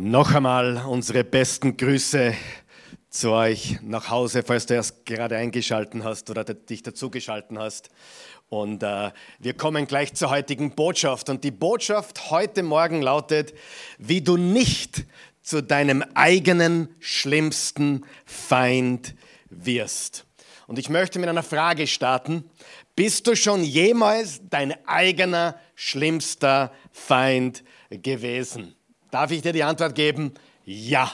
Noch einmal unsere besten Grüße zu euch nach Hause, falls du erst gerade eingeschalten hast oder dich dazugeschalten hast. Und äh, wir kommen gleich zur heutigen Botschaft. Und die Botschaft heute Morgen lautet, wie du nicht zu deinem eigenen schlimmsten Feind wirst. Und ich möchte mit einer Frage starten. Bist du schon jemals dein eigener schlimmster Feind gewesen? Darf ich dir die Antwort geben? Ja,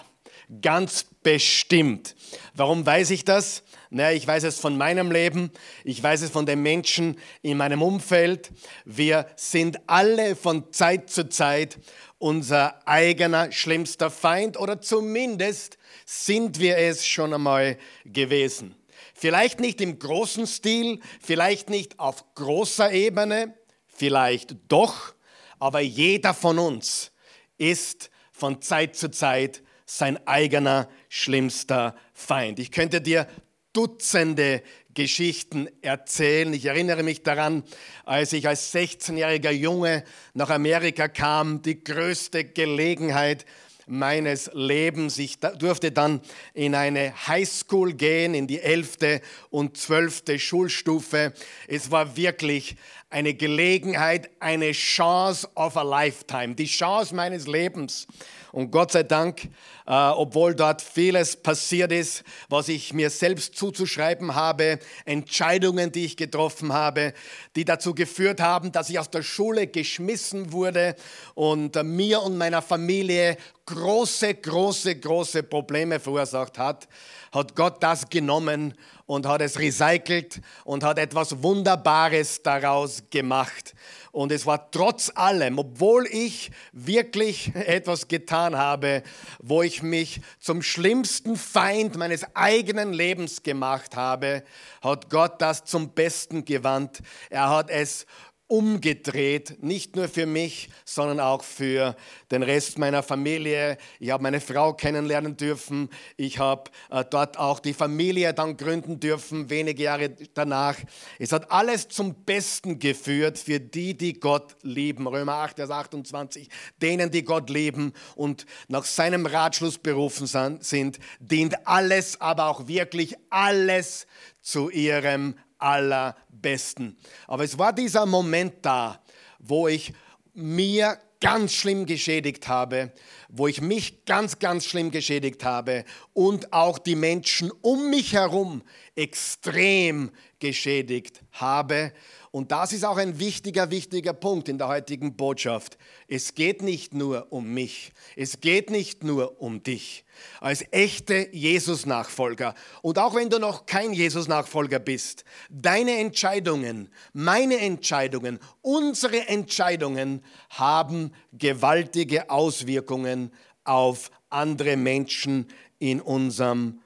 ganz bestimmt. Warum weiß ich das? Naja, ich weiß es von meinem Leben, ich weiß es von den Menschen in meinem Umfeld. Wir sind alle von Zeit zu Zeit unser eigener schlimmster Feind oder zumindest sind wir es schon einmal gewesen. Vielleicht nicht im großen Stil, vielleicht nicht auf großer Ebene, vielleicht doch, aber jeder von uns ist von Zeit zu Zeit sein eigener schlimmster Feind. Ich könnte dir Dutzende Geschichten erzählen. Ich erinnere mich daran, als ich als 16-jähriger Junge nach Amerika kam, die größte Gelegenheit meines Lebens. Ich durfte dann in eine Highschool gehen, in die 11. und 12. Schulstufe. Es war wirklich eine Gelegenheit, eine Chance of a Lifetime, die Chance meines Lebens. Und Gott sei Dank, äh, obwohl dort vieles passiert ist, was ich mir selbst zuzuschreiben habe, Entscheidungen, die ich getroffen habe, die dazu geführt haben, dass ich aus der Schule geschmissen wurde und äh, mir und meiner Familie große, große, große Probleme verursacht hat, hat Gott das genommen und hat es recycelt und hat etwas Wunderbares daraus gemacht. Und es war trotz allem, obwohl ich wirklich etwas getan habe, wo ich mich zum schlimmsten Feind meines eigenen Lebens gemacht habe, hat Gott das zum Besten gewandt. Er hat es umgedreht, nicht nur für mich, sondern auch für den Rest meiner Familie. Ich habe meine Frau kennenlernen dürfen. Ich habe äh, dort auch die Familie dann gründen dürfen, wenige Jahre danach. Es hat alles zum Besten geführt für die, die Gott lieben. Römer 8, Vers 28. Denen, die Gott lieben und nach seinem Ratschluss berufen sind, dient alles, aber auch wirklich alles zu ihrem allerbesten. Aber es war dieser Moment da, wo ich mir ganz schlimm geschädigt habe, wo ich mich ganz, ganz schlimm geschädigt habe und auch die Menschen um mich herum extrem geschädigt habe. Und das ist auch ein wichtiger, wichtiger Punkt in der heutigen Botschaft. Es geht nicht nur um mich, es geht nicht nur um dich. Als echte Jesus-Nachfolger und auch wenn du noch kein Jesus-Nachfolger bist, deine Entscheidungen, meine Entscheidungen, unsere Entscheidungen haben gewaltige Auswirkungen auf andere Menschen in unserem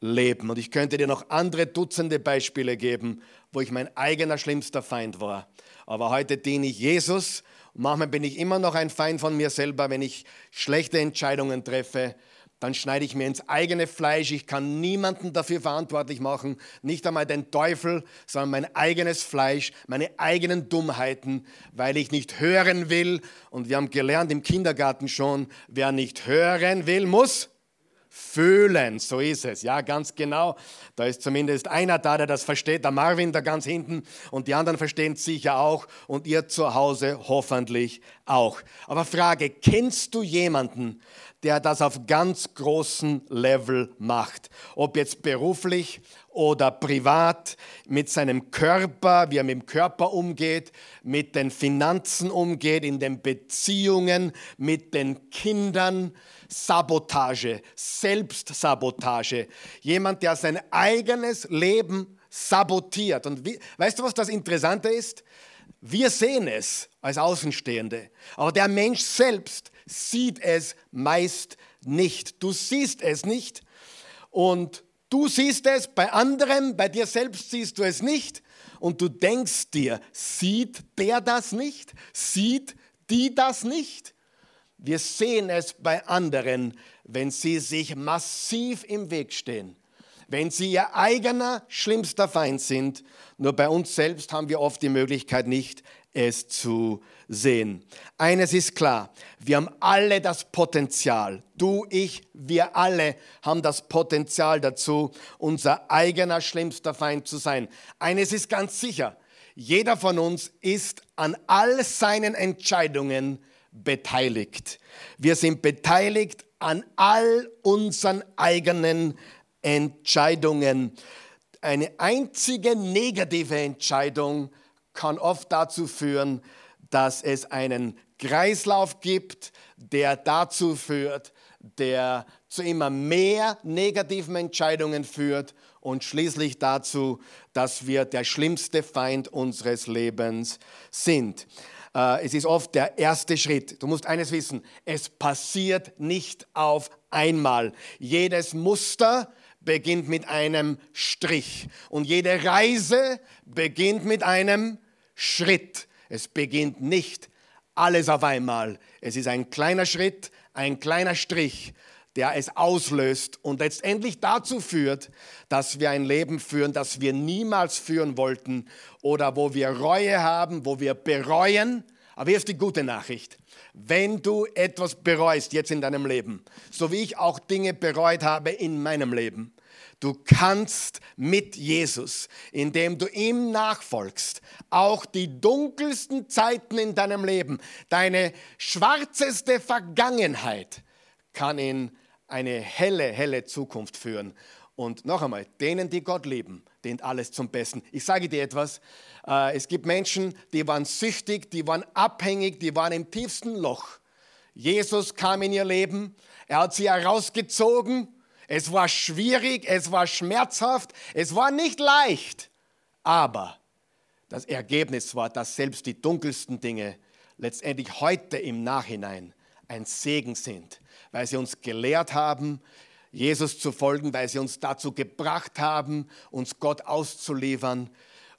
Leben. Und ich könnte dir noch andere Dutzende Beispiele geben, wo ich mein eigener schlimmster Feind war. Aber heute diene ich Jesus. Und manchmal bin ich immer noch ein Feind von mir selber, wenn ich schlechte Entscheidungen treffe. Dann schneide ich mir ins eigene Fleisch. Ich kann niemanden dafür verantwortlich machen, nicht einmal den Teufel, sondern mein eigenes Fleisch, meine eigenen Dummheiten, weil ich nicht hören will. Und wir haben gelernt im Kindergarten schon, wer nicht hören will, muss Fühlen, so ist es, ja, ganz genau. Da ist zumindest einer da, der das versteht, der Marvin da ganz hinten und die anderen verstehen es sicher auch und ihr zu Hause hoffentlich auch. Aber Frage, kennst du jemanden, der das auf ganz großem Level macht? Ob jetzt beruflich oder privat, mit seinem Körper, wie er mit dem Körper umgeht, mit den Finanzen umgeht, in den Beziehungen, mit den Kindern, Sabotage, Selbstsabotage. Jemand, der sein eigenes Leben sabotiert. Und wie, weißt du, was das Interessante ist? Wir sehen es als Außenstehende, aber der Mensch selbst sieht es meist nicht. Du siehst es nicht und du siehst es bei anderen, bei dir selbst siehst du es nicht und du denkst dir, sieht der das nicht? Sieht die das nicht? Wir sehen es bei anderen, wenn sie sich massiv im Weg stehen, wenn sie ihr eigener schlimmster Feind sind. Nur bei uns selbst haben wir oft die Möglichkeit nicht, es zu sehen. Eines ist klar, wir haben alle das Potenzial, du, ich, wir alle haben das Potenzial dazu, unser eigener schlimmster Feind zu sein. Eines ist ganz sicher, jeder von uns ist an all seinen Entscheidungen beteiligt. Wir sind beteiligt an all unseren eigenen Entscheidungen. Eine einzige negative Entscheidung kann oft dazu führen, dass es einen Kreislauf gibt, der dazu führt, der zu immer mehr negativen Entscheidungen führt und schließlich dazu, dass wir der schlimmste Feind unseres Lebens sind. Äh, es ist oft der erste Schritt. Du musst eines wissen, es passiert nicht auf einmal. Jedes Muster beginnt mit einem Strich und jede Reise beginnt mit einem Schritt. Es beginnt nicht alles auf einmal. Es ist ein kleiner Schritt, ein kleiner Strich, der es auslöst und letztendlich dazu führt, dass wir ein Leben führen, das wir niemals führen wollten oder wo wir Reue haben, wo wir bereuen. Aber hier ist die gute Nachricht. Wenn du etwas bereust jetzt in deinem Leben, so wie ich auch Dinge bereut habe in meinem Leben, Du kannst mit Jesus, indem du ihm nachfolgst, auch die dunkelsten Zeiten in deinem Leben, deine schwarzeste Vergangenheit, kann in eine helle, helle Zukunft führen. Und noch einmal, denen, die Gott lieben, dient alles zum Besten. Ich sage dir etwas, äh, es gibt Menschen, die waren süchtig, die waren abhängig, die waren im tiefsten Loch. Jesus kam in ihr Leben, er hat sie herausgezogen es war schwierig, es war schmerzhaft, es war nicht leicht. Aber das Ergebnis war, dass selbst die dunkelsten Dinge letztendlich heute im Nachhinein ein Segen sind, weil sie uns gelehrt haben, Jesus zu folgen, weil sie uns dazu gebracht haben, uns Gott auszuliefern.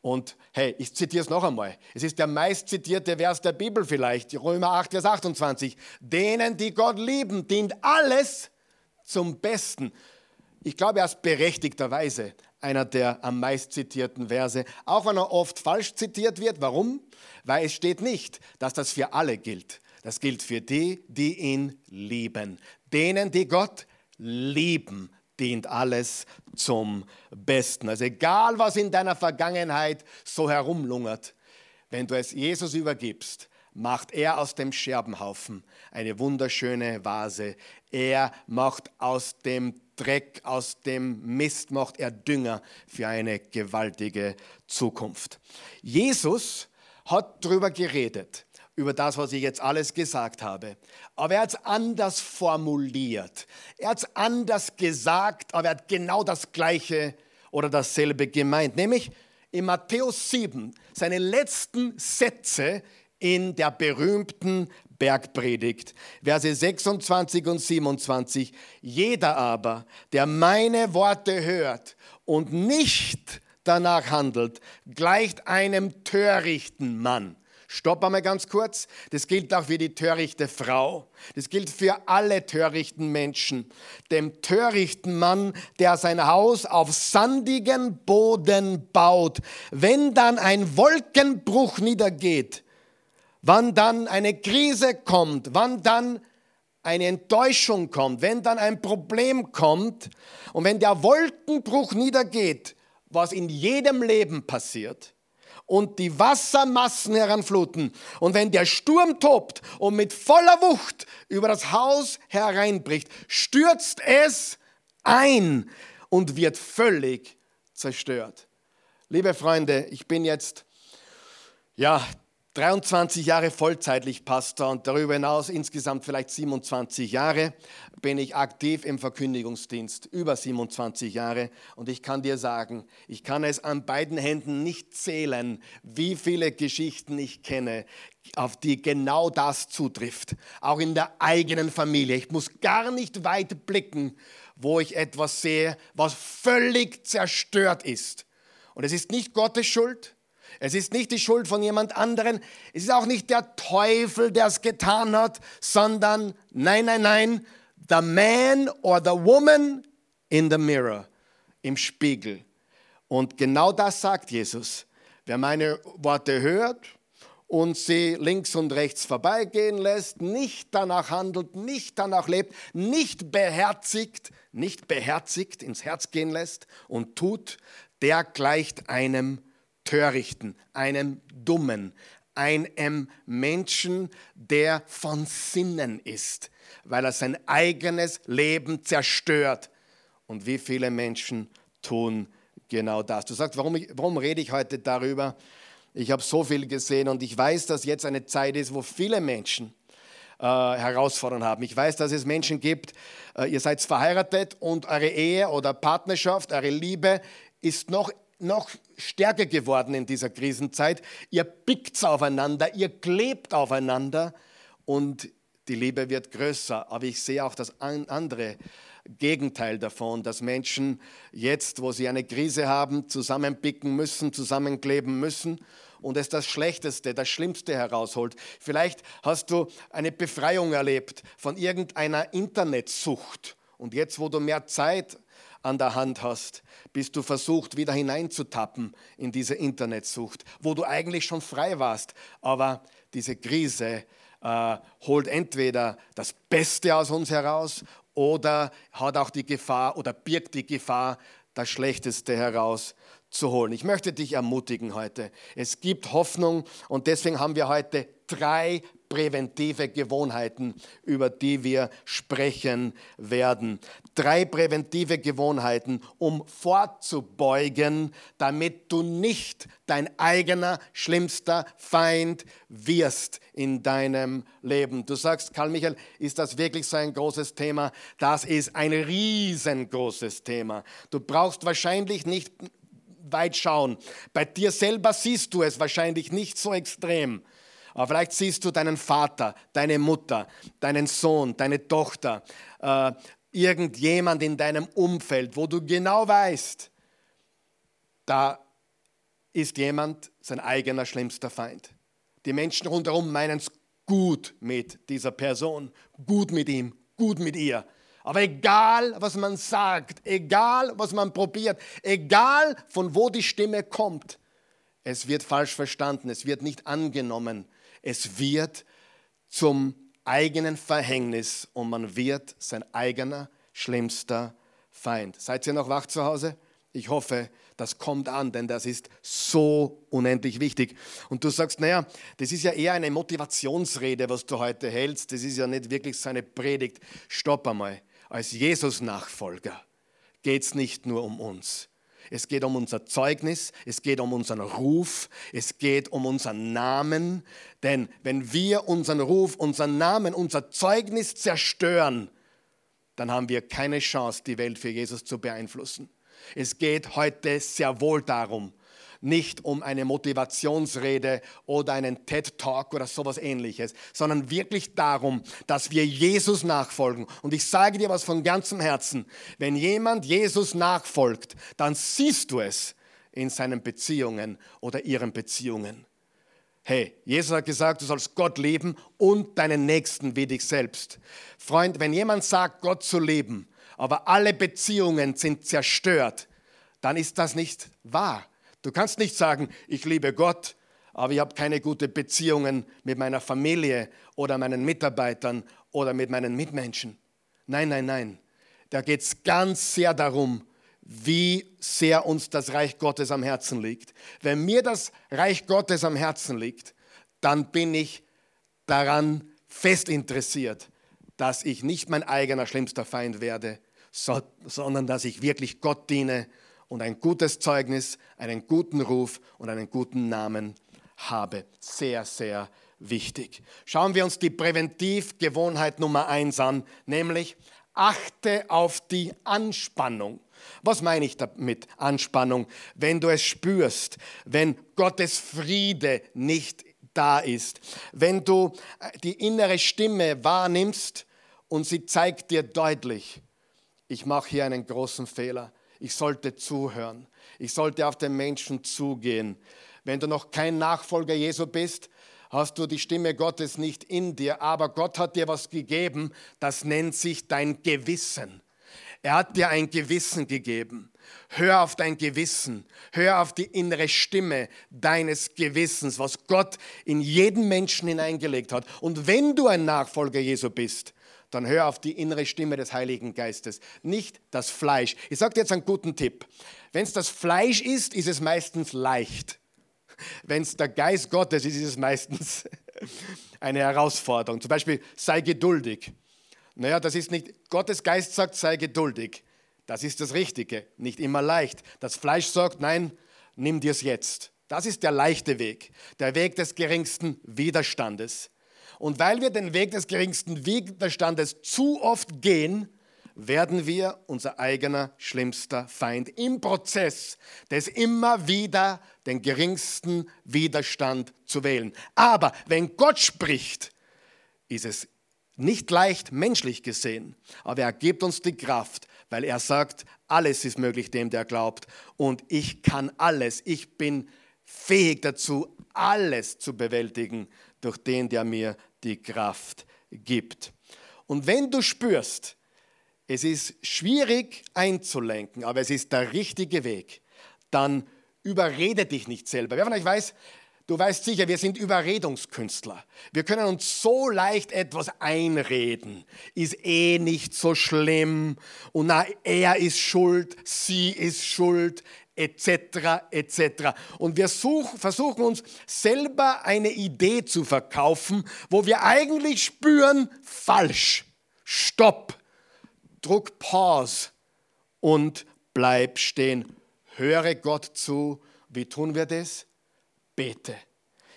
Und hey, ich zitiere es noch einmal. Es ist der meist zitierte Vers der Bibel vielleicht, Römer 8, Vers 28. Denen, die Gott lieben, dient alles zum Besten. Ich glaube, er ist berechtigterweise einer der am meist zitierten Verse, auch wenn er oft falsch zitiert wird. Warum? Weil es steht nicht, dass das für alle gilt. Das gilt für die, die ihn lieben. Denen, die Gott lieben, dient alles zum Besten. Also egal, was in deiner Vergangenheit so herumlungert, wenn du es Jesus übergibst, macht er aus dem Scherbenhaufen eine wunderschöne Vase. Er macht aus dem Dreck, aus dem Mist macht er Dünger für eine gewaltige Zukunft. Jesus hat darüber geredet, über das, was ich jetzt alles gesagt habe. Aber er hat es anders formuliert. Er hat es anders gesagt, aber er hat genau das Gleiche oder dasselbe gemeint. Nämlich in Matthäus 7, seine letzten Sätze in der berühmten Bergpredigt, Verse 26 und 27. Jeder aber, der meine Worte hört und nicht danach handelt, gleicht einem törichten Mann. Stopp einmal ganz kurz. Das gilt auch für die törichte Frau. Das gilt für alle törichten Menschen. Dem törichten Mann, der sein Haus auf sandigen Boden baut. Wenn dann ein Wolkenbruch niedergeht, wann dann eine Krise kommt, wann dann eine Enttäuschung kommt, wenn dann ein Problem kommt und wenn der Wolkenbruch niedergeht, was in jedem Leben passiert, und die Wassermassen heranfluten und wenn der Sturm tobt und mit voller Wucht über das Haus hereinbricht, stürzt es ein und wird völlig zerstört. Liebe Freunde, ich bin jetzt ja 23 Jahre vollzeitlich Pastor und darüber hinaus insgesamt vielleicht 27 Jahre bin ich aktiv im Verkündigungsdienst, über 27 Jahre. Und ich kann dir sagen, ich kann es an beiden Händen nicht zählen, wie viele Geschichten ich kenne, auf die genau das zutrifft. Auch in der eigenen Familie. Ich muss gar nicht weit blicken, wo ich etwas sehe, was völlig zerstört ist. Und es ist nicht Gottes Schuld. Es ist nicht die Schuld von jemand anderen. Es ist auch nicht der Teufel, der es getan hat, sondern nein, nein, nein, the man or the woman in the mirror im Spiegel. Und genau das sagt Jesus. Wer meine Worte hört und sie links und rechts vorbeigehen lässt, nicht danach handelt, nicht danach lebt, nicht beherzigt, nicht beherzigt ins Herz gehen lässt und tut, der gleicht einem Törichten, einem Dummen, einem Menschen, der von Sinnen ist, weil er sein eigenes Leben zerstört. Und wie viele Menschen tun genau das? Du sagst, warum, warum rede ich heute darüber? Ich habe so viel gesehen und ich weiß, dass jetzt eine Zeit ist, wo viele Menschen äh, Herausforderungen haben. Ich weiß, dass es Menschen gibt, äh, ihr seid verheiratet und eure Ehe oder Partnerschaft, eure Liebe ist noch noch stärker geworden in dieser Krisenzeit. Ihr pickt aufeinander, ihr klebt aufeinander und die Liebe wird größer. Aber ich sehe auch das andere Gegenteil davon, dass Menschen jetzt, wo sie eine Krise haben, zusammenpicken müssen, zusammenkleben müssen und es das Schlechteste, das Schlimmste herausholt. Vielleicht hast du eine Befreiung erlebt von irgendeiner Internetsucht und jetzt, wo du mehr Zeit an der Hand hast, bist du versucht, wieder hineinzutappen in diese Internetsucht, wo du eigentlich schon frei warst. Aber diese Krise äh, holt entweder das Beste aus uns heraus oder hat auch die Gefahr oder birgt die Gefahr, das Schlechteste herauszuholen. Ich möchte dich ermutigen heute. Es gibt Hoffnung und deswegen haben wir heute drei präventive Gewohnheiten, über die wir sprechen werden. Drei präventive Gewohnheiten, um vorzubeugen, damit du nicht dein eigener schlimmster Feind wirst in deinem Leben. Du sagst, Karl Michael, ist das wirklich so ein großes Thema? Das ist ein riesengroßes Thema. Du brauchst wahrscheinlich nicht weit schauen. Bei dir selber siehst du es wahrscheinlich nicht so extrem. Aber vielleicht siehst du deinen Vater, deine Mutter, deinen Sohn, deine Tochter, äh, irgendjemand in deinem Umfeld, wo du genau weißt, da ist jemand sein eigener schlimmster Feind. Die Menschen rundherum meinen es gut mit dieser Person, gut mit ihm, gut mit ihr. Aber egal, was man sagt, egal, was man probiert, egal, von wo die Stimme kommt, es wird falsch verstanden, es wird nicht angenommen, es wird zum eigenen Verhängnis und man wird sein eigener schlimmster Feind. Seid ihr noch wach zu Hause? Ich hoffe, das kommt an, denn das ist so unendlich wichtig. Und du sagst, naja, das ist ja eher eine Motivationsrede, was du heute hältst. Das ist ja nicht wirklich so eine Predigt. Stopp einmal. Als Jesus-Nachfolger geht es nicht nur um uns. Es geht um unser Zeugnis, es geht um unseren Ruf, es geht um unseren Namen. Denn wenn wir unseren Ruf, unseren Namen, unser Zeugnis zerstören, dann haben wir keine Chance, die Welt für Jesus zu beeinflussen. Es geht heute sehr wohl darum, nicht um eine Motivationsrede oder einen TED-Talk oder sowas ähnliches, sondern wirklich darum, dass wir Jesus nachfolgen. Und ich sage dir was von ganzem Herzen, wenn jemand Jesus nachfolgt, dann siehst du es in seinen Beziehungen oder ihren Beziehungen. Hey, Jesus hat gesagt, du sollst Gott lieben und deinen Nächsten wie dich selbst. Freund, wenn jemand sagt, Gott zu lieben, aber alle Beziehungen sind zerstört, dann ist das nicht wahr. Du kannst nicht sagen, ich liebe Gott, aber ich habe keine guten Beziehungen mit meiner Familie oder meinen Mitarbeitern oder mit meinen Mitmenschen. Nein, nein, nein. Da geht es ganz sehr darum, wie sehr uns das Reich Gottes am Herzen liegt. Wenn mir das Reich Gottes am Herzen liegt, dann bin ich daran fest interessiert, dass ich nicht mein eigener schlimmster Feind werde, sondern dass ich wirklich Gott diene und ein gutes Zeugnis, einen guten Ruf und einen guten Namen habe. Sehr, sehr wichtig. Schauen wir uns die Präventivgewohnheit Nummer eins an, nämlich achte auf die Anspannung. Was meine ich damit Anspannung? Wenn du es spürst, wenn Gottes Friede nicht da ist, wenn du äh, die innere Stimme wahrnimmst und sie zeigt dir deutlich, ich mache hier einen großen Fehler, ich sollte zuhören. Ich sollte auf den Menschen zugehen. Wenn du noch kein Nachfolger Jesu bist, hast du die Stimme Gottes nicht in dir, aber Gott hat dir was gegeben, das nennt sich dein Gewissen. Er hat dir ein Gewissen gegeben. Hör auf dein Gewissen. Hör auf die innere Stimme deines Gewissens, was Gott in jeden Menschen hineingelegt hat. Und wenn du ein Nachfolger Jesu bist, dann hör auf die innere Stimme des Heiligen Geistes, nicht das Fleisch. Ich sage dir jetzt einen guten Tipp. Wenn es das Fleisch ist, ist es meistens leicht. Wenn es der Geist Gottes ist, ist es meistens eine Herausforderung. Zum Beispiel, sei geduldig. Naja, das ist nicht, Gottes Geist sagt, sei geduldig. Das ist das Richtige, nicht immer leicht. Das Fleisch sagt, nein, nimm dir es jetzt. Das ist der leichte Weg, der Weg des geringsten Widerstandes. Und weil wir den Weg des geringsten Widerstandes zu oft gehen, werden wir unser eigener schlimmster Feind im Prozess des immer wieder den geringsten Widerstand zu wählen. Aber wenn Gott spricht, ist es nicht leicht menschlich gesehen, aber er gibt uns die Kraft, weil er sagt, alles ist möglich dem, der glaubt und ich kann alles, ich bin fähig dazu, alles zu bewältigen durch den, der mir die Kraft gibt. Und wenn du spürst, es ist schwierig einzulenken, aber es ist der richtige Weg, dann überrede dich nicht selber. Wer von euch weiß, du weißt sicher, wir sind Überredungskünstler. Wir können uns so leicht etwas einreden. Ist eh nicht so schlimm und na, er ist schuld, sie ist schuld, etc. etc. Und wir such, versuchen uns selber eine Idee zu verkaufen, wo wir eigentlich spüren, falsch. Stopp Druck Pause und bleib stehen. Höre Gott zu. Wie tun wir das? Bete.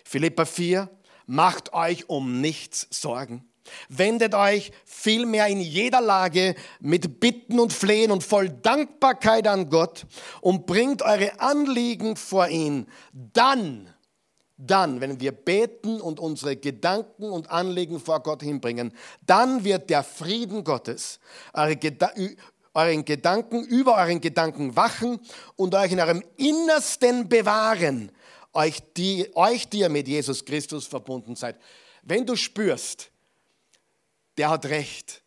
Philippa 4, macht euch um nichts Sorgen. Wendet euch vielmehr in jeder Lage mit Bitten und Flehen und voll Dankbarkeit an Gott und bringt eure Anliegen vor ihn. Dann dann, wenn wir beten und unsere Gedanken und Anliegen vor Gott hinbringen, dann wird der Frieden Gottes eure euren Gedanken über euren Gedanken wachen und euch in eurem Innersten bewahren, euch die, euch, die ihr mit Jesus Christus verbunden seid. Wenn du spürst, der hat recht,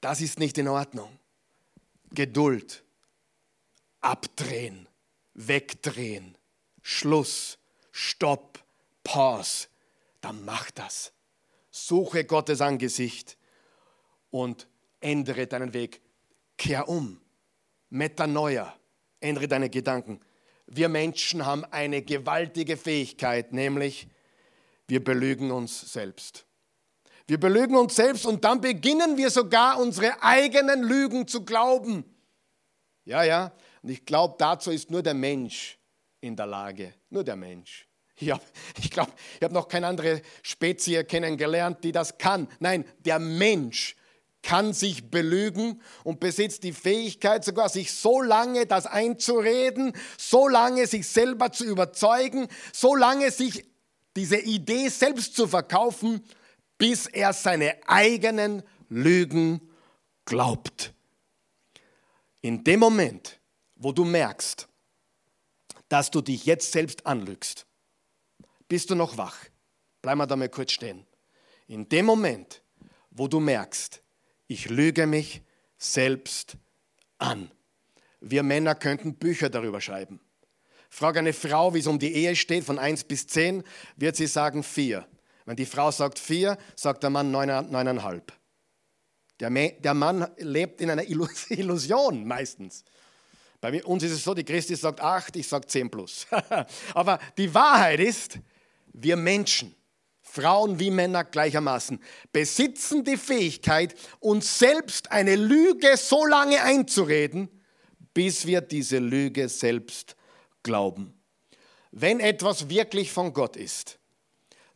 das ist nicht in Ordnung. Geduld, abdrehen, wegdrehen, Schluss Stopp, Pause, dann mach das. Suche Gottes Angesicht und ändere deinen Weg. Kehr um. Metanoia. Ändere deine Gedanken. Wir Menschen haben eine gewaltige Fähigkeit, nämlich wir belügen uns selbst. Wir belügen uns selbst und dann beginnen wir sogar unsere eigenen Lügen zu glauben. Ja, ja, und ich glaube, dazu ist nur der Mensch in der Lage, nur der Mensch. Ich glaube, ich habe noch keine andere Spezie kennengelernt, die das kann. Nein, der Mensch kann sich belügen und besitzt die Fähigkeit sogar, sich so lange das einzureden, so lange sich selber zu überzeugen, so lange sich diese Idee selbst zu verkaufen, bis er seine eigenen Lügen glaubt. In dem Moment, wo du merkst, dass du dich jetzt selbst anlügst, bist du noch wach. Bleib mal da mal kurz stehen. In dem Moment, wo du merkst, ich lüge mich selbst an. Wir Männer könnten Bücher darüber schreiben. Frag eine Frau, wie es um die Ehe steht, von 1 bis 10, wird sie sagen 4. Wenn die Frau sagt 4, sagt der Mann 9,5. Der, Mann lebt in einer Illusion meistens. Bei uns ist es so, die Christi sagt 8, ich sage 10 plus. Aber die Wahrheit ist, wir Menschen, Frauen wie Männer gleichermaßen, besitzen die Fähigkeit, uns selbst eine Lüge so lange einzureden, bis wir diese Lüge selbst glauben. Wenn etwas wirklich von Gott ist,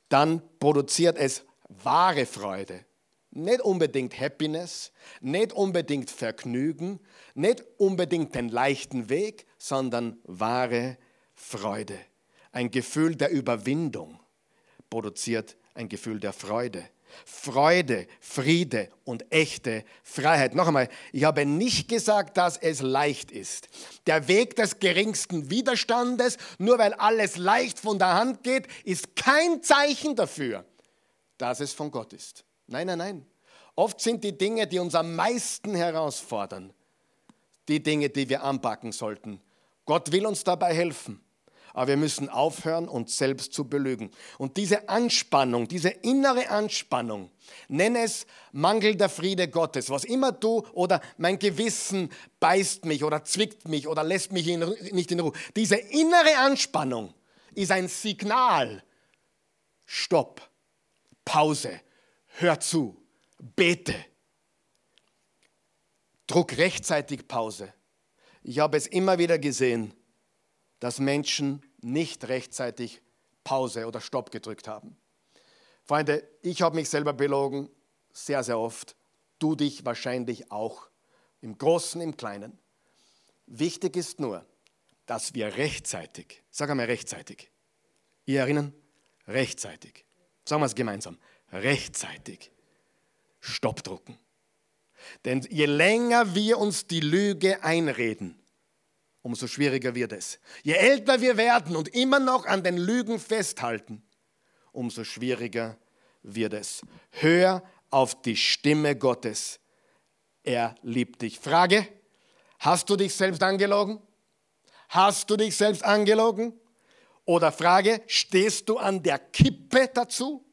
dann produziert es wahre Freude. Nicht unbedingt Happiness, nicht unbedingt Vergnügen, nicht unbedingt den leichten Weg, sondern wahre Freude ein Gefühl der Überwindung produziert ein Gefühl der Freude. Freude, Friede und echte Freiheit. Noch einmal, ich habe nicht gesagt, dass es leicht ist. Der Weg des geringsten Widerstandes, nur weil alles leicht von der Hand geht, ist kein Zeichen dafür, dass es von Gott ist. Nein, nein, nein. Oft sind die Dinge, die uns am meisten herausfordern, die Dinge, die wir anpacken sollten. Gott will uns dabei helfen. Aber wir müssen aufhören, uns selbst zu belügen. Und diese Anspannung, diese innere Anspannung, nenne es Mangel der Friede Gottes, was immer du oder mein Gewissen beißt mich oder zwickt mich oder lässt mich in, nicht in Ruhe. Diese innere Anspannung ist ein Signal. Stopp, Pause, hör zu, bete. Druck rechtzeitig Pause. Ich habe es immer wieder gesehen, dass Menschen nicht rechtzeitig Pause oder Stopp gedrückt haben. Freunde, ich habe mich selber belogen, sehr, sehr oft. Du dich wahrscheinlich auch, im Großen, im Kleinen. Wichtig ist nur, dass wir rechtzeitig, sag einmal rechtzeitig, ihr erinnern, rechtzeitig, sagen wir es gemeinsam, rechtzeitig Stopp drucken. Denn je länger wir uns die Lüge einreden, umso schwieriger wird es. Je älter wir werden und immer noch an den Lügen festhalten, umso schwieriger wird es. Hör auf die Stimme Gottes. Er liebt dich. Frage, hast du dich selbst angelogen? Hast du dich selbst angelogen? Oder Frage, stehst du an der Kippe dazu?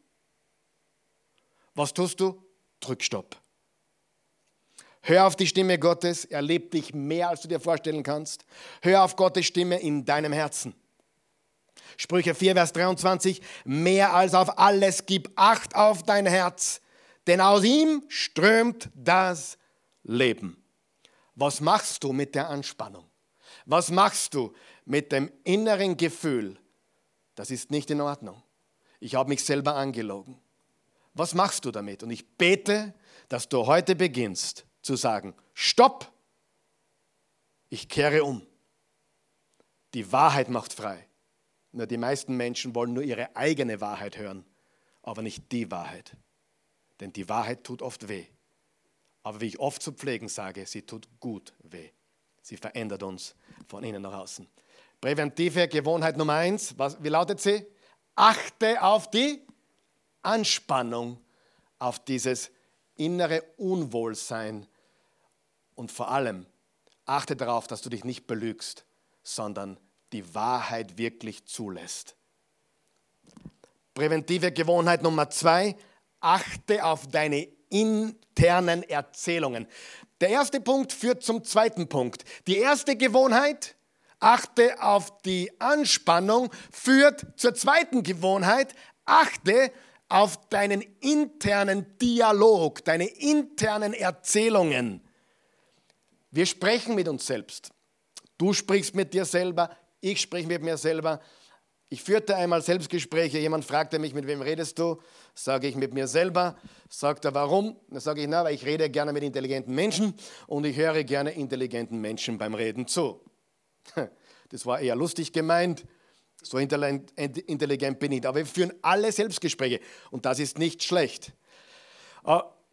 Was tust du? Drück Stopp. Hör auf die Stimme Gottes, er liebt dich mehr, als du dir vorstellen kannst. Hör auf Gottes Stimme in deinem Herzen. Sprüche 4, Vers 23, mehr als auf alles gib Acht auf dein Herz, denn aus ihm strömt das Leben. Was machst du mit der Anspannung? Was machst du mit dem inneren Gefühl, das ist nicht in Ordnung? Ich habe mich selber angelogen. Was machst du damit? Und ich bete, dass du heute beginnst, zu sagen, stopp, ich kehre um. Die Wahrheit macht frei. Nur die meisten Menschen wollen nur ihre eigene Wahrheit hören, aber nicht die Wahrheit. Denn die Wahrheit tut oft weh. Aber wie ich oft zu pflegen sage, sie tut gut weh. Sie verändert uns von innen nach außen. Präventive Gewohnheit Nummer eins, was, wie lautet sie? Achte auf die Anspannung, auf dieses innere Unwohlsein, und vor allem achte darauf, dass du dich nicht belügst, sondern die Wahrheit wirklich zulässt. Präventive Gewohnheit Nummer zwei, achte auf deine internen Erzählungen. Der erste Punkt führt zum zweiten Punkt. Die erste Gewohnheit, achte auf die Anspannung, führt zur zweiten Gewohnheit, achte auf deinen internen Dialog, deine internen Erzählungen. Wir sprechen mit uns selbst. Du sprichst mit dir selber, ich spreche mit mir selber. Ich führte einmal Selbstgespräche, jemand fragte mich, mit wem redest du? Sage ich mit mir selber. Sagt er, warum? Dann sage ich, na, weil ich rede gerne mit intelligenten Menschen und ich höre gerne intelligenten Menschen beim Reden zu. Das war eher lustig gemeint. So intelligent bin ich. Aber wir führen alle Selbstgespräche und das ist nicht schlecht.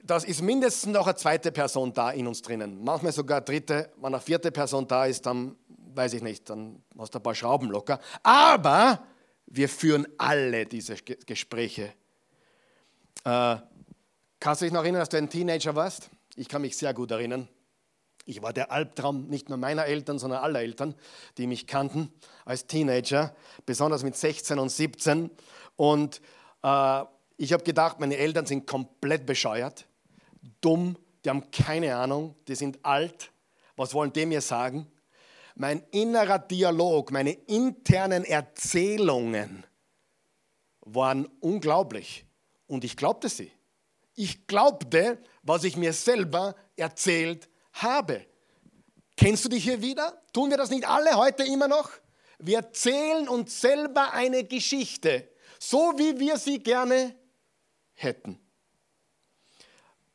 Das ist mindestens noch eine zweite Person da in uns drinnen. Manchmal sogar eine dritte. Wenn eine vierte Person da ist, dann weiß ich nicht, dann hast du ein paar Schrauben locker. Aber wir führen alle diese Gespräche. Äh, kannst du dich noch erinnern, dass du ein Teenager warst? Ich kann mich sehr gut erinnern. Ich war der Albtraum nicht nur meiner Eltern, sondern aller Eltern, die mich kannten als Teenager, besonders mit 16 und 17. Und äh, ich habe gedacht, meine Eltern sind komplett bescheuert dumm, die haben keine Ahnung, die sind alt. Was wollen die mir sagen? Mein innerer Dialog, meine internen Erzählungen waren unglaublich. Und ich glaubte sie. Ich glaubte, was ich mir selber erzählt habe. Kennst du dich hier wieder? Tun wir das nicht alle heute immer noch? Wir erzählen uns selber eine Geschichte, so wie wir sie gerne hätten.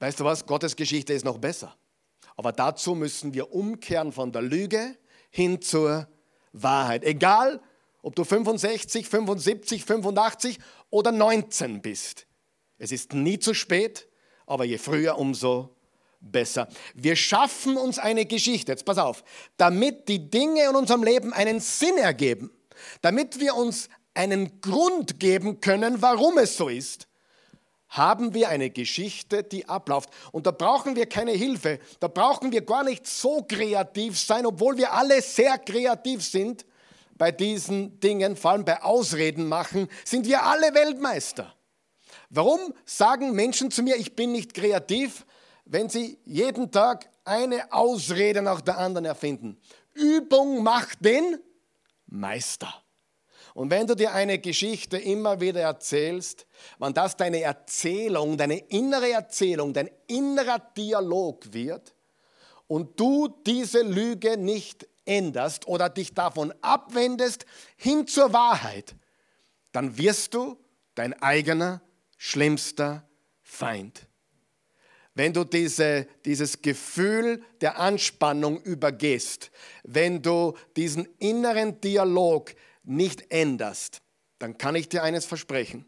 Weißt du was? Gottes Geschichte ist noch besser. Aber dazu müssen wir umkehren von der Lüge hin zur Wahrheit. Egal, ob du 65, 75, 85 oder 19 bist. Es ist nie zu spät, aber je früher, umso besser. Wir schaffen uns eine Geschichte, jetzt pass auf, damit die Dinge in unserem Leben einen Sinn ergeben, damit wir uns einen Grund geben können, warum es so ist, haben wir eine Geschichte, die abläuft. Und da brauchen wir keine Hilfe. Da brauchen wir gar nicht so kreativ sein, obwohl wir alle sehr kreativ sind bei diesen Dingen, vor allem bei Ausreden machen, sind wir alle Weltmeister. Warum sagen Menschen zu mir, ich bin nicht kreativ, wenn sie jeden Tag eine Ausrede nach der anderen erfinden? Übung macht den Meister. Und wenn du dir eine Geschichte immer wieder erzählst, wenn das deine Erzählung, deine innere Erzählung, dein innerer Dialog wird und du diese Lüge nicht änderst oder dich davon abwendest hin zur Wahrheit, dann wirst du dein eigener schlimmster Feind. Wenn du diese, dieses Gefühl der Anspannung übergehst, wenn du diesen inneren Dialog nicht änderst, dann kann ich dir eines versprechen.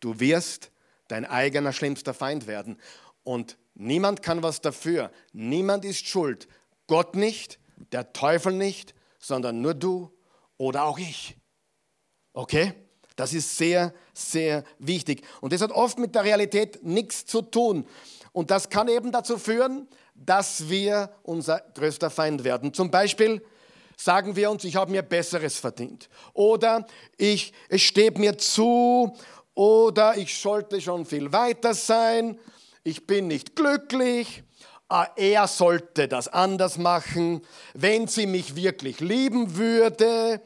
Du wirst dein eigener schlimmster Feind werden. Und niemand kann was dafür. Niemand ist schuld. Gott nicht, der Teufel nicht, sondern nur du oder auch ich. Okay? Das ist sehr, sehr wichtig. Und das hat oft mit der Realität nichts zu tun. Und das kann eben dazu führen, dass wir unser größter Feind werden. Zum Beispiel, sagen wir uns, ich habe mir Besseres verdient. Oder ich, es steht mir zu. Oder ich sollte schon viel weiter sein. Ich bin nicht glücklich. Ah, er sollte das anders machen. Wenn sie mich wirklich lieben würde,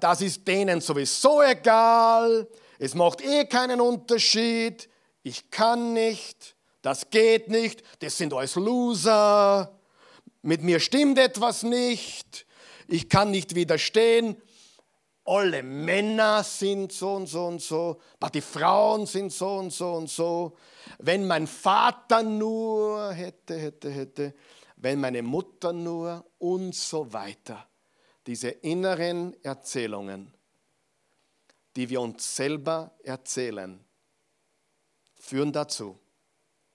das ist denen sowieso egal. Es macht eh keinen Unterschied. Ich kann nicht. Das geht nicht. Das sind alles Loser mit mir stimmt etwas nicht, ich kann nicht widerstehen. Alle Männer sind so und so und so, aber die Frauen sind so und so und so. Wenn mein Vater nur hätte, hätte, hätte, wenn meine Mutter nur und so weiter. Diese inneren Erzählungen, die wir uns selber erzählen, führen dazu,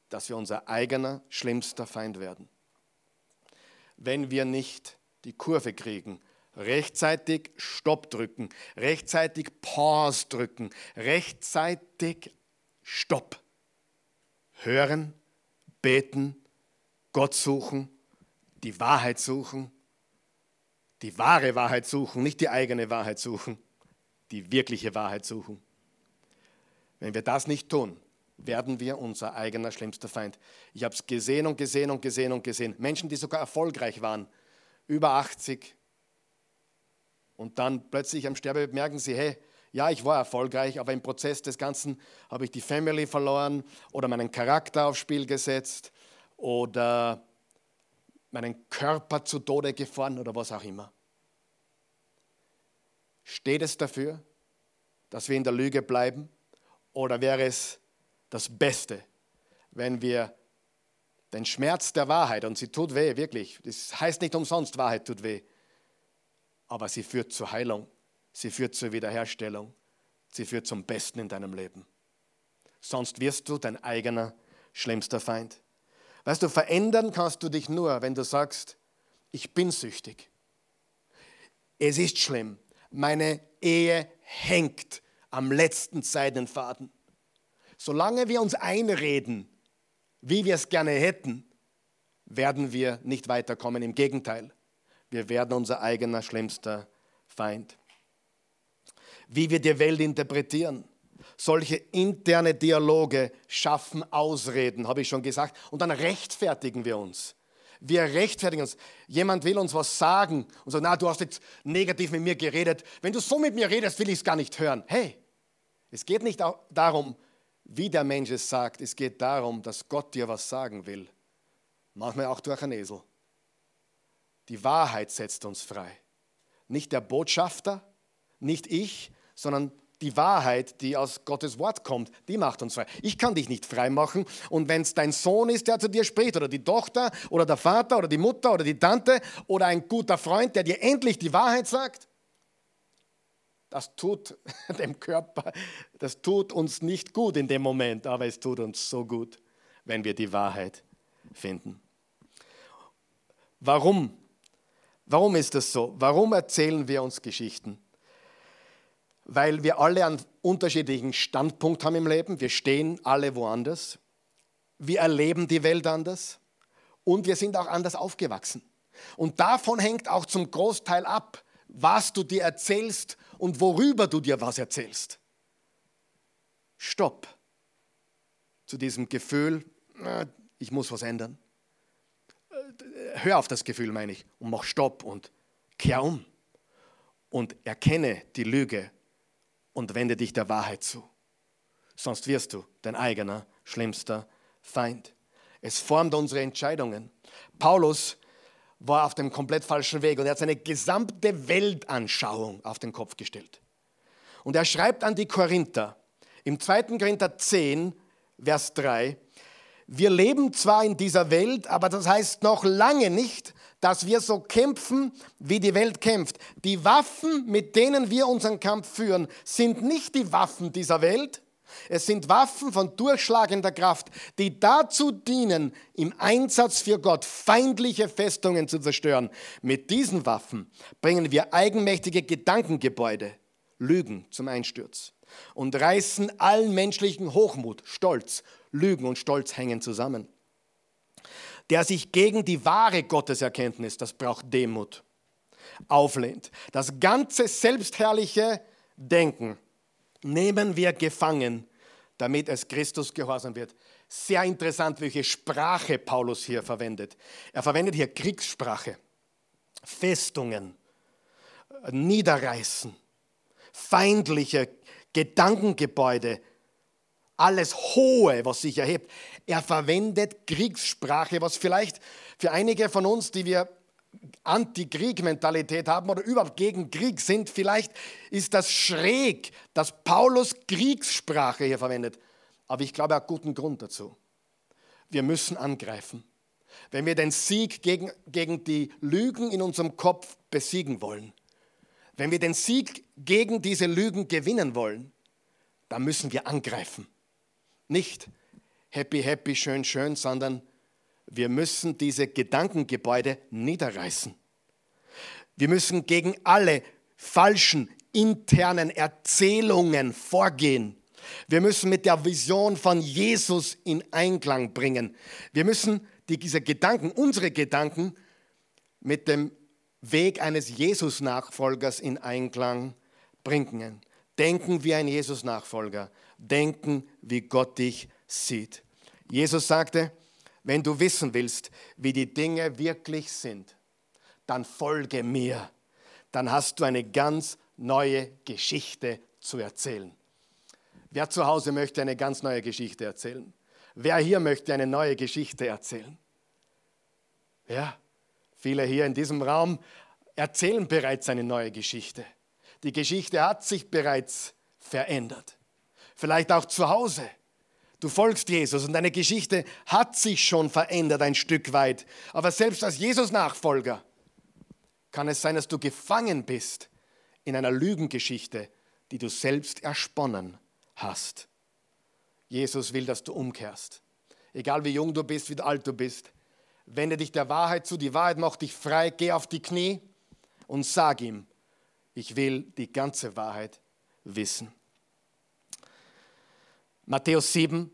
dass wir unser eigener schlimmster Feind werden wenn wir nicht die Kurve kriegen. Rechtzeitig Stopp drücken, rechtzeitig Pause drücken, rechtzeitig Stopp. Hören, beten, Gott suchen, die Wahrheit suchen, die wahre Wahrheit suchen, nicht die eigene Wahrheit suchen, die wirkliche Wahrheit suchen. Wenn wir das nicht tun, werden wir unser eigener schlimmster Feind. Ich habe es gesehen und gesehen und gesehen und gesehen. Menschen, die sogar erfolgreich waren, über 80. Und dann plötzlich am Sterbebett merken sie, hey, ja, ich war erfolgreich, aber im Prozess des Ganzen habe ich die Family verloren oder meinen Charakter aufs Spiel gesetzt oder meinen Körper zu Tode gefahren oder was auch immer. Steht es dafür, dass wir in der Lüge bleiben? Oder wäre es das Beste, wenn wir den Schmerz der Wahrheit, und sie tut weh, wirklich, das heißt nicht umsonst, Wahrheit tut weh, aber sie führt zur Heilung, sie führt zur Wiederherstellung, sie führt zum Besten in deinem Leben. Sonst wirst du dein eigener schlimmster Feind. Weißt du, verändern kannst du dich nur, wenn du sagst, ich bin süchtig. Es ist schlimm. Meine Ehe hängt am letzten Seidenfaden. Solange wir uns einreden, wie wir es gerne hätten, werden wir nicht weiterkommen. Im Gegenteil, wir werden unser eigener schlimmster Feind. Wie wir die Welt interpretieren. Solche interne Dialoge schaffen Ausreden, habe ich schon gesagt. Und dann rechtfertigen wir uns. Wir rechtfertigen uns. Jemand will uns was sagen und sagt, na, du hast jetzt negativ mit mir geredet. Wenn du so mit mir redest, will ich es gar nicht hören. Hey, es geht nicht darum, wie der Mensch es sagt. Es geht darum, dass Gott dir was sagen will. Manchmal auch durch einen Esel. Die Wahrheit setzt uns frei. Nicht der Botschafter, nicht ich, sondern die Wahrheit, die aus Gottes Wort kommt, die macht uns frei. Ich kann dich nicht frei machen. Und wenn es dein Sohn ist, der zu dir spricht, oder die Tochter, oder der Vater, oder die Mutter, oder die Tante, oder ein guter Freund, der dir endlich die Wahrheit sagt, das tut dem Körper, das tut uns nicht gut in dem Moment, aber es tut uns so gut, wenn wir die Wahrheit finden. Warum? Warum ist das so? Warum erzählen wir uns Geschichten? weil wir alle einen unterschiedlichen Standpunkt haben im Leben. Wir stehen alle woanders. Wir erleben die Welt anders und wir sind auch anders aufgewachsen. Und davon hängt auch zum Großteil ab, was du dir erzählst und worüber du dir was erzählst. Stopp zu diesem Gefühl, ich muss was ändern. Hör auf das Gefühl, meine ich, und mach Stopp und kehr um und erkenne die Lüge und wende dich der Wahrheit zu. Sonst wirst du dein eigener schlimmster Feind. Es formt unsere Entscheidungen. Paulus war auf dem komplett falschen Weg und er hat seine gesamte Weltanschauung auf den Kopf gestellt. Und er schreibt an die Korinther im 2. Korinther 10, Vers 3, wir leben zwar in dieser Welt, aber das heißt noch lange nicht, dass wir so kämpfen, wie die Welt kämpft. Die Waffen, mit denen wir unseren Kampf führen, sind nicht die Waffen dieser Welt. Es sind Waffen von durchschlagender Kraft, die dazu dienen, im Einsatz für Gott feindliche Festungen zu zerstören. Mit diesen Waffen bringen wir eigenmächtige Gedankengebäude, Lügen zum Einsturz und reißen allen menschlichen Hochmut, Stolz, Lügen und Stolz hängen zusammen. Der sich gegen die wahre Gotteserkenntnis, das braucht Demut, auflehnt. Das ganze selbstherrliche Denken nehmen wir gefangen, damit es Christus gehorsam wird. Sehr interessant, welche Sprache Paulus hier verwendet. Er verwendet hier Kriegssprache, Festungen, Niederreißen, feindliche Gedankengebäude, alles Hohe, was sich erhebt. Er verwendet Kriegssprache, was vielleicht für einige von uns, die wir Anti-Krieg-Mentalität haben oder überhaupt gegen Krieg sind, vielleicht ist das schräg, dass Paulus Kriegssprache hier verwendet. Aber ich glaube, er hat guten Grund dazu. Wir müssen angreifen. Wenn wir den Sieg gegen, gegen die Lügen in unserem Kopf besiegen wollen, wenn wir den Sieg gegen diese Lügen gewinnen wollen, dann müssen wir angreifen. Nicht happy, happy, schön, schön, sondern wir müssen diese Gedankengebäude niederreißen. Wir müssen gegen alle falschen internen Erzählungen vorgehen. Wir müssen mit der Vision von Jesus in Einklang bringen. Wir müssen diese Gedanken, unsere Gedanken, mit dem Weg eines Jesus-Nachfolgers in Einklang bringen. Denken wie ein Jesus-Nachfolger. Denken, wie Gott dich sieht. Jesus sagte, wenn du wissen willst, wie die Dinge wirklich sind, dann folge mir. Dann hast du eine ganz neue Geschichte zu erzählen. Wer zu Hause möchte eine ganz neue Geschichte erzählen? Wer hier möchte eine neue Geschichte erzählen? Ja, Viele hier in diesem Raum erzählen bereits eine neue Geschichte. Die Geschichte hat sich bereits verändert. Vielleicht auch zu Hause. Du folgst Jesus und deine Geschichte hat sich schon verändert ein Stück weit. Aber selbst als Jesus-Nachfolger kann es sein, dass du gefangen bist in einer Lügengeschichte, die du selbst ersponnen hast. Jesus will, dass du umkehrst. Egal wie jung du bist, wie alt du bist. Wende dich der Wahrheit zu, die Wahrheit macht dich frei, geh auf die Knie und sag ihm, ich will die ganze Wahrheit wissen. Matthäus 7,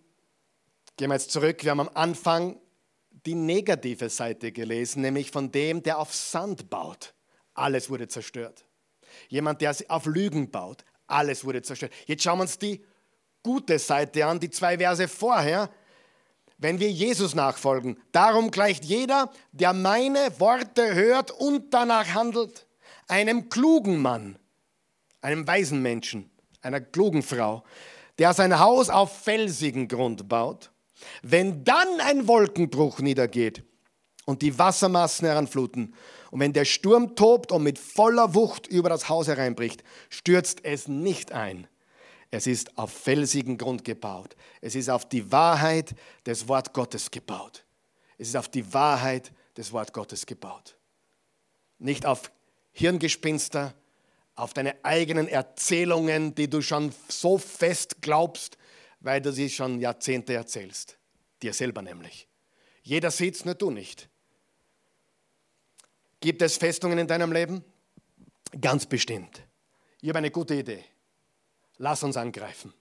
gehen wir jetzt zurück, wir haben am Anfang die negative Seite gelesen, nämlich von dem, der auf Sand baut. Alles wurde zerstört. Jemand, der auf Lügen baut, alles wurde zerstört. Jetzt schauen wir uns die gute Seite an, die zwei Verse vorher wenn wir Jesus nachfolgen. Darum gleicht jeder, der meine Worte hört und danach handelt, einem klugen Mann, einem weisen Menschen, einer klugen Frau, der sein Haus auf felsigen Grund baut. Wenn dann ein Wolkenbruch niedergeht und die Wassermassen heranfluten, und wenn der Sturm tobt und mit voller Wucht über das Haus hereinbricht, stürzt es nicht ein es ist auf felsigen Grund gebaut. Es ist auf die Wahrheit des Wort Gottes gebaut. Es ist auf die Wahrheit des Wort Gottes gebaut. Nicht auf Hirngespinster, auf deine eigenen Erzählungen, die du schon so fest glaubst, weil du sie schon Jahrzehnte erzählst. Dir selber nämlich. Jeder sieht es, nur du nicht. Gibt es Festungen in deinem Leben? Ganz bestimmt. Ich habe eine gute Idee. lass uns angreifen.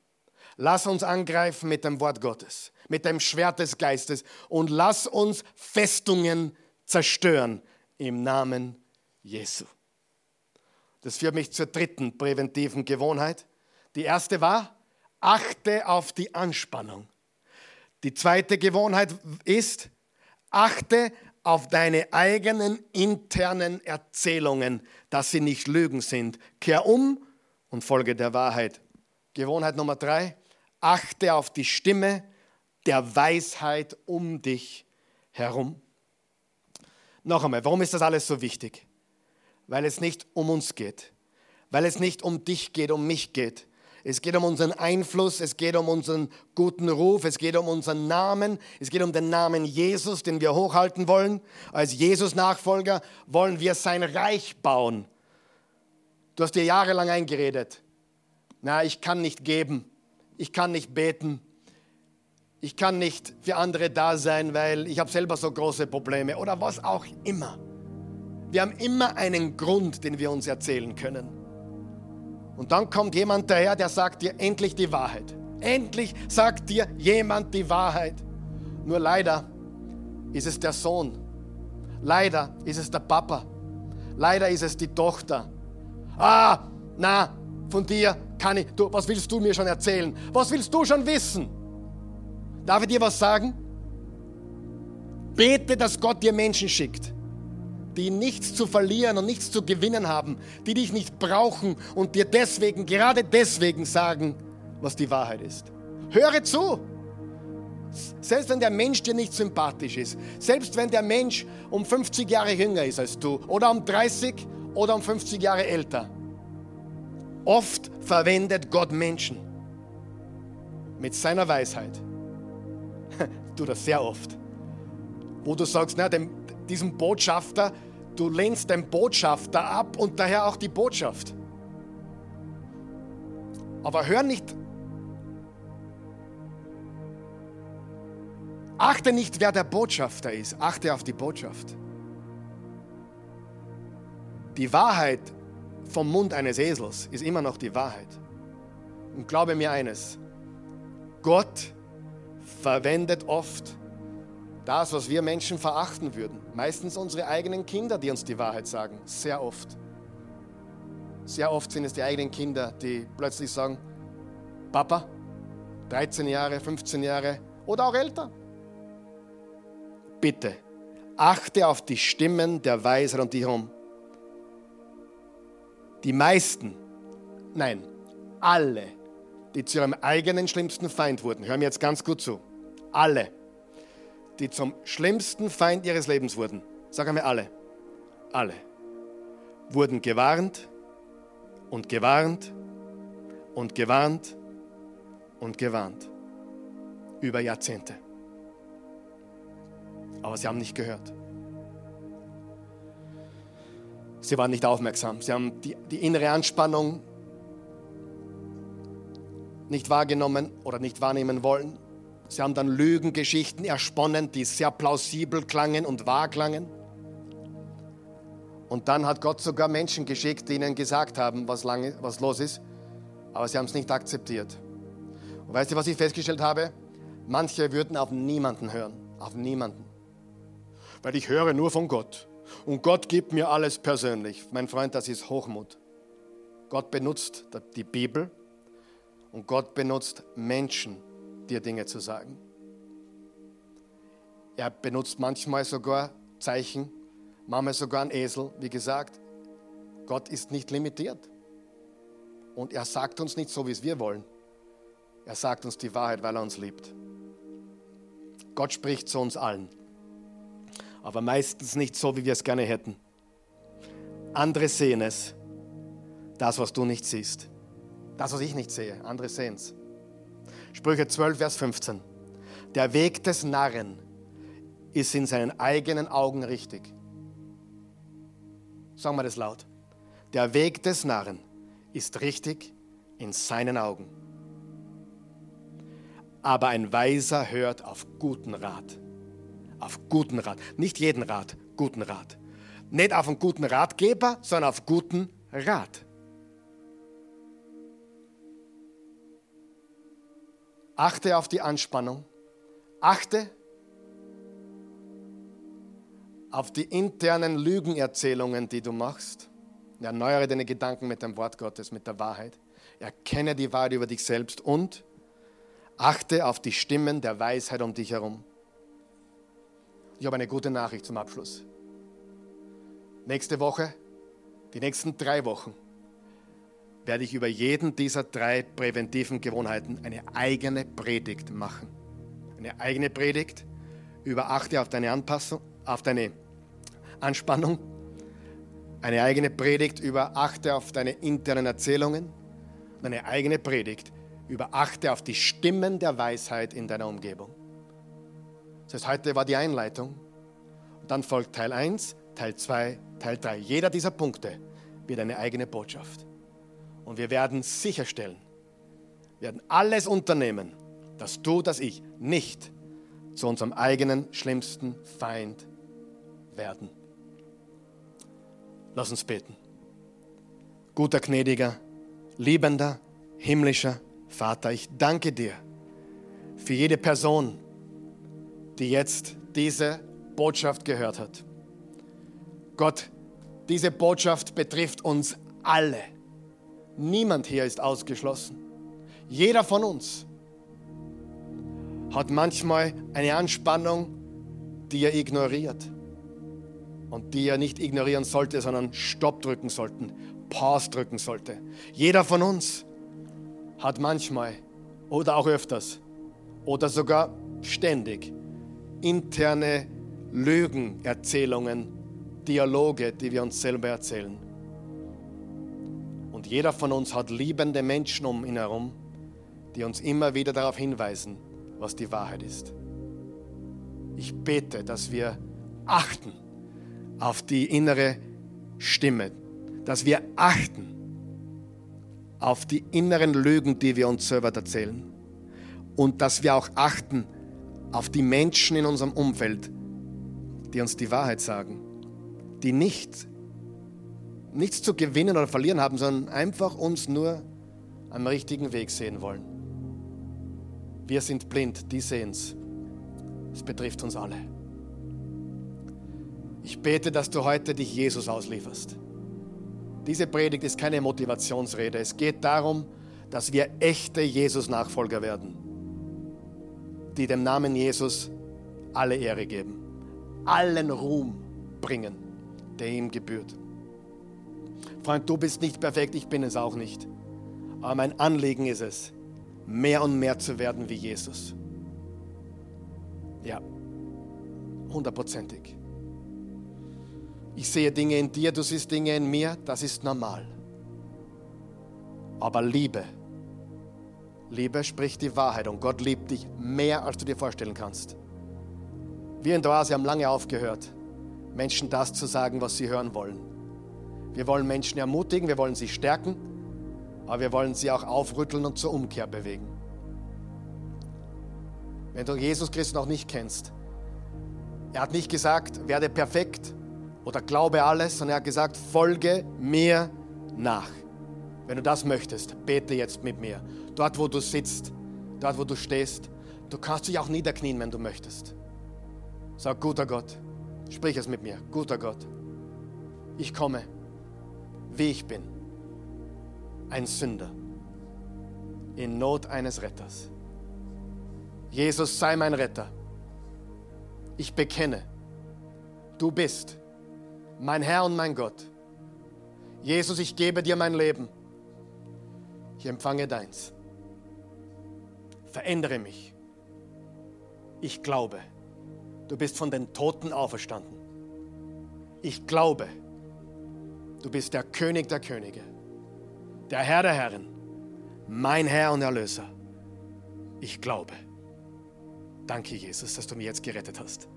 Lass uns angreifen mit dem Wort Gottes, mit dem Schwert des Geistes und lass uns Festungen zerstören im Namen Jesu. Das führt mich zur dritten präventiven Gewohnheit. Die erste war, achte auf die Anspannung. Die zweite Gewohnheit ist, achte auf deine eigenen internen Erzählungen, dass sie nicht Lügen sind. Kehr um und folge der Wahrheit. Gewohnheit Nummer drei, achte auf die Stimme der Weisheit um dich herum. Noch einmal, warum ist das alles so wichtig? Weil es nicht um uns geht, weil es nicht um dich geht, um mich geht, es geht um unseren Einfluss, es geht um unseren guten Ruf, es geht um unseren Namen, es geht um den Namen Jesus, den wir hochhalten wollen. Als Jesus-Nachfolger wollen wir sein Reich bauen. Du hast dir jahrelang eingeredet, na, ich kann nicht geben, ich kann nicht beten, ich kann nicht für andere da sein, weil ich habe selber so große Probleme oder was auch immer. Wir haben immer einen Grund, den wir uns erzählen können. Und dann kommt jemand daher, der sagt dir endlich die Wahrheit. Endlich sagt dir jemand die Wahrheit. Nur leider ist es der Sohn. Leider ist es der Papa. Leider ist es die Tochter. Ah, na, von dir kann ich. Du, was willst du mir schon erzählen? Was willst du schon wissen? Darf ich dir was sagen? Bete, dass Gott dir Menschen schickt die nichts zu verlieren und nichts zu gewinnen haben, die dich nicht brauchen und dir deswegen, gerade deswegen sagen, was die Wahrheit ist. Höre zu. Selbst wenn der Mensch dir nicht sympathisch ist, selbst wenn der Mensch um 50 Jahre jünger ist als du oder um 30 oder um 50 Jahre älter. Oft verwendet Gott Menschen mit seiner Weisheit. Du das sehr oft. Wo du sagst, na, dem, diesem Botschafter, Du lehnst den Botschafter ab und daher auch die Botschaft. Aber hör nicht, achte nicht, wer der Botschafter ist, achte auf die Botschaft. Die Wahrheit vom Mund eines Esels ist immer noch die Wahrheit. Und glaube mir eines, Gott verwendet oft das, was wir Menschen verachten würden. Meistens unsere eigenen Kinder, die uns die Wahrheit sagen. Sehr oft. Sehr oft sind es die eigenen Kinder, die plötzlich sagen, Papa, 13 Jahre, 15 Jahre oder auch älter. Bitte, achte auf die Stimmen der Weisheit und die herum. Die meisten, nein, alle, die zu ihrem eigenen schlimmsten Feind wurden, hör mir jetzt ganz gut zu, alle die zum schlimmsten Feind ihres Lebens wurden, sagen wir alle, alle, wurden gewarnt und gewarnt und gewarnt und gewarnt über Jahrzehnte. Aber sie haben nicht gehört. Sie waren nicht aufmerksam. Sie haben die, die innere Anspannung nicht wahrgenommen oder nicht wahrnehmen wollen. Sie haben dann Lügengeschichten ersponnen, die sehr plausibel klangen und wahr klangen. Und dann hat Gott sogar Menschen geschickt, die ihnen gesagt haben, was, lange, was los ist, aber sie haben es nicht akzeptiert. Und weißt du, was ich festgestellt habe? Manche würden auf niemanden hören, auf niemanden. Weil ich höre nur von Gott. Und Gott gibt mir alles persönlich. Mein Freund, das ist Hochmut. Gott benutzt die Bibel und Gott benutzt Menschen, dir Dinge zu sagen. Er benutzt manchmal sogar Zeichen, manchmal sogar einen Esel. Wie gesagt, Gott ist nicht limitiert. Und er sagt uns nicht so, wie es wir wollen. Er sagt uns die Wahrheit, weil er uns liebt. Gott spricht zu uns allen. Aber meistens nicht so, wie wir es gerne hätten. Andere sehen es. Das, was du nicht siehst. Das, was ich nicht sehe. Andere sehen es. Sprüche 12, Vers 15. Der Weg des Narren ist in seinen eigenen Augen richtig. Sagen wir das laut. Der Weg des Narren ist richtig in seinen Augen. Aber ein Weiser hört auf guten Rat. Auf guten Rat. Nicht jeden Rat, guten Rat. Nicht auf einen guten Ratgeber, sondern auf guten Rat. Achte auf die Anspannung. Achte auf die internen Lügenerzählungen, die du machst. Erneuere deine Gedanken mit dem Wort Gottes, mit der Wahrheit. Erkenne die Wahrheit über dich selbst und achte auf die Stimmen der Weisheit um dich herum. Ich habe eine gute Nachricht zum Abschluss. Nächste Woche, die nächsten drei Wochen, werde ich über jeden dieser drei präventiven Gewohnheiten eine eigene Predigt machen. Eine eigene Predigt über achte auf deine Anpassung, auf deine Anspannung. Eine eigene Predigt über achte auf deine internen Erzählungen. Und eine eigene Predigt über achte auf die Stimmen der Weisheit in deiner Umgebung. Das heißt, heute war die Einleitung. Und dann folgt Teil 1, Teil 2, Teil 3. Jeder dieser Punkte wird eine eigene Botschaft. Und wir werden sicherstellen, werden alles unternehmen, dass du, dass ich nicht zu unserem eigenen schlimmsten Feind werden. Lass uns beten. Guter, gnädiger, liebender, himmlischer Vater, ich danke dir für jede Person, die jetzt diese Botschaft gehört hat. Gott, diese Botschaft betrifft uns alle. Niemand hier ist ausgeschlossen. Jeder von uns hat manchmal eine Anspannung, die er ignoriert. Und die er nicht ignorieren sollte, sondern Stopp drücken sollten, Pause drücken sollte. Jeder von uns hat manchmal oder auch öfters oder sogar ständig interne Lügenerzählungen, Dialoge, die wir uns selber erzählen. Jeder von uns hat liebende Menschen um ihn herum, die uns immer wieder darauf hinweisen, was die Wahrheit ist. Ich bete, dass wir achten auf die innere Stimme, dass wir achten auf die inneren Lügen, die wir uns selber erzählen und dass wir auch achten auf die Menschen in unserem Umfeld, die uns die Wahrheit sagen, die nicht nichts zu gewinnen oder verlieren haben, sondern einfach uns nur am richtigen Weg sehen wollen. Wir sind blind, die sehen es. Es betrifft uns alle. Ich bete, dass du heute dich Jesus auslieferst. Diese Predigt ist keine Motivationsrede. Es geht darum, dass wir echte Jesus-Nachfolger werden, die dem Namen Jesus alle Ehre geben, allen Ruhm bringen, der ihm gebührt. Freund, du bist nicht perfekt, ich bin es auch nicht. Aber mein Anliegen ist es, mehr und mehr zu werden wie Jesus. Ja, hundertprozentig. Ich sehe Dinge in dir, du siehst Dinge in mir, das ist normal. Aber Liebe, Liebe spricht die Wahrheit und Gott liebt dich mehr, als du dir vorstellen kannst. Wir in der Oase haben lange aufgehört, Menschen das zu sagen, was sie hören wollen. Wir wollen Menschen ermutigen, wir wollen sie stärken, aber wir wollen sie auch aufrütteln und zur Umkehr bewegen. Wenn du Jesus Christus noch nicht kennst, er hat nicht gesagt, werde perfekt oder glaube alles, sondern er hat gesagt, folge mir nach. Wenn du das möchtest, bete jetzt mit mir. Dort, wo du sitzt, dort, wo du stehst, du kannst dich auch niederknien, wenn du möchtest. Sag, guter Gott, sprich es mit mir, guter Gott, ich komme wie ich bin. Ein Sünder in Not eines Retters. Jesus sei mein Retter. Ich bekenne, du bist mein Herr und mein Gott. Jesus, ich gebe dir mein Leben. Ich empfange deins. Verändere mich. Ich glaube, du bist von den Toten auferstanden. Ich glaube, Du bist der König der Könige, der Herr der Herren, mein Herr und Erlöser. Ich glaube. Danke, Jesus, dass du mich jetzt gerettet hast.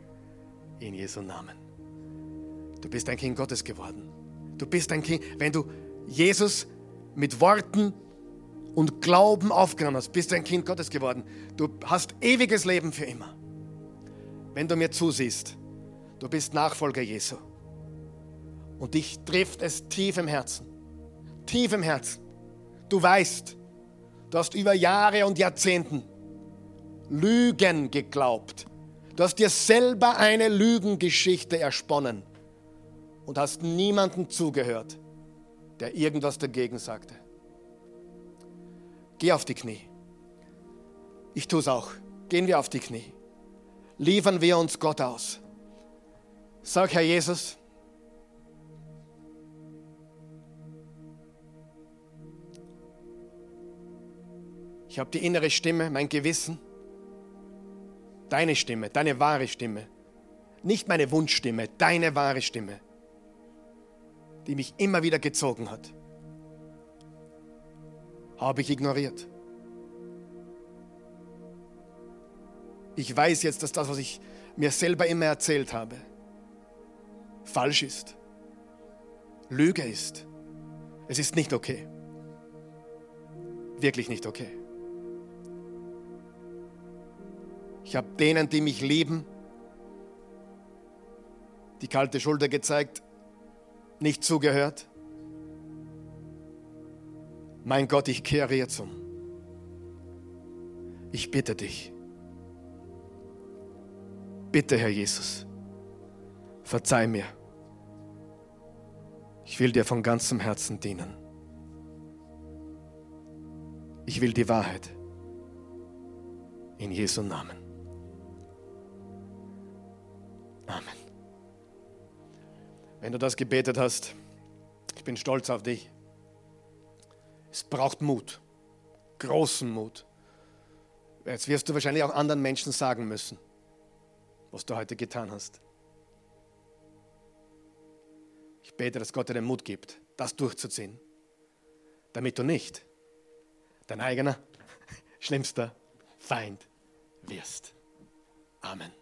In Jesu Namen. Du bist ein Kind Gottes geworden. Du bist ein Kind, wenn du Jesus mit Worten und Glauben aufgenommen hast, bist du ein Kind Gottes geworden. Du hast ewiges Leben für immer. Wenn du mir zusiehst, du bist Nachfolger Jesu. Und dich trifft es tief im Herzen. Tief im Herzen. Du weißt, du hast über Jahre und Jahrzehnten Lügen geglaubt. Du hast dir selber eine Lügengeschichte ersponnen und hast niemandem zugehört, der irgendwas dagegen sagte. Geh auf die Knie. Ich tue es auch. Gehen wir auf die Knie. Liefern wir uns Gott aus. Sag, Herr Jesus, ich habe die innere Stimme, mein Gewissen, deine Stimme, deine wahre Stimme, nicht meine Wunschstimme, deine wahre Stimme, die mich immer wieder gezogen hat, habe ich ignoriert. Ich weiß jetzt, dass das, was ich mir selber immer erzählt habe, falsch ist, Lüge ist. Es ist nicht okay. Wirklich nicht okay. Ich habe denen, die mich lieben, die kalte Schulter gezeigt, nicht zugehört. Mein Gott, ich kehre jetzt um. Ich bitte dich. Bitte, Herr Jesus, verzeih mir. Ich will dir von ganzem Herzen dienen. Ich will die Wahrheit. In Jesu Namen. Amen. Wenn du das gebetet hast, ich bin stolz auf dich. Es braucht Mut, großen Mut. Jetzt wirst du wahrscheinlich auch anderen Menschen sagen müssen, was du heute getan hast. Ich bete, dass Gott dir den Mut gibt, das durchzuziehen, damit du nicht dein eigener schlimmster Feind wirst. Amen.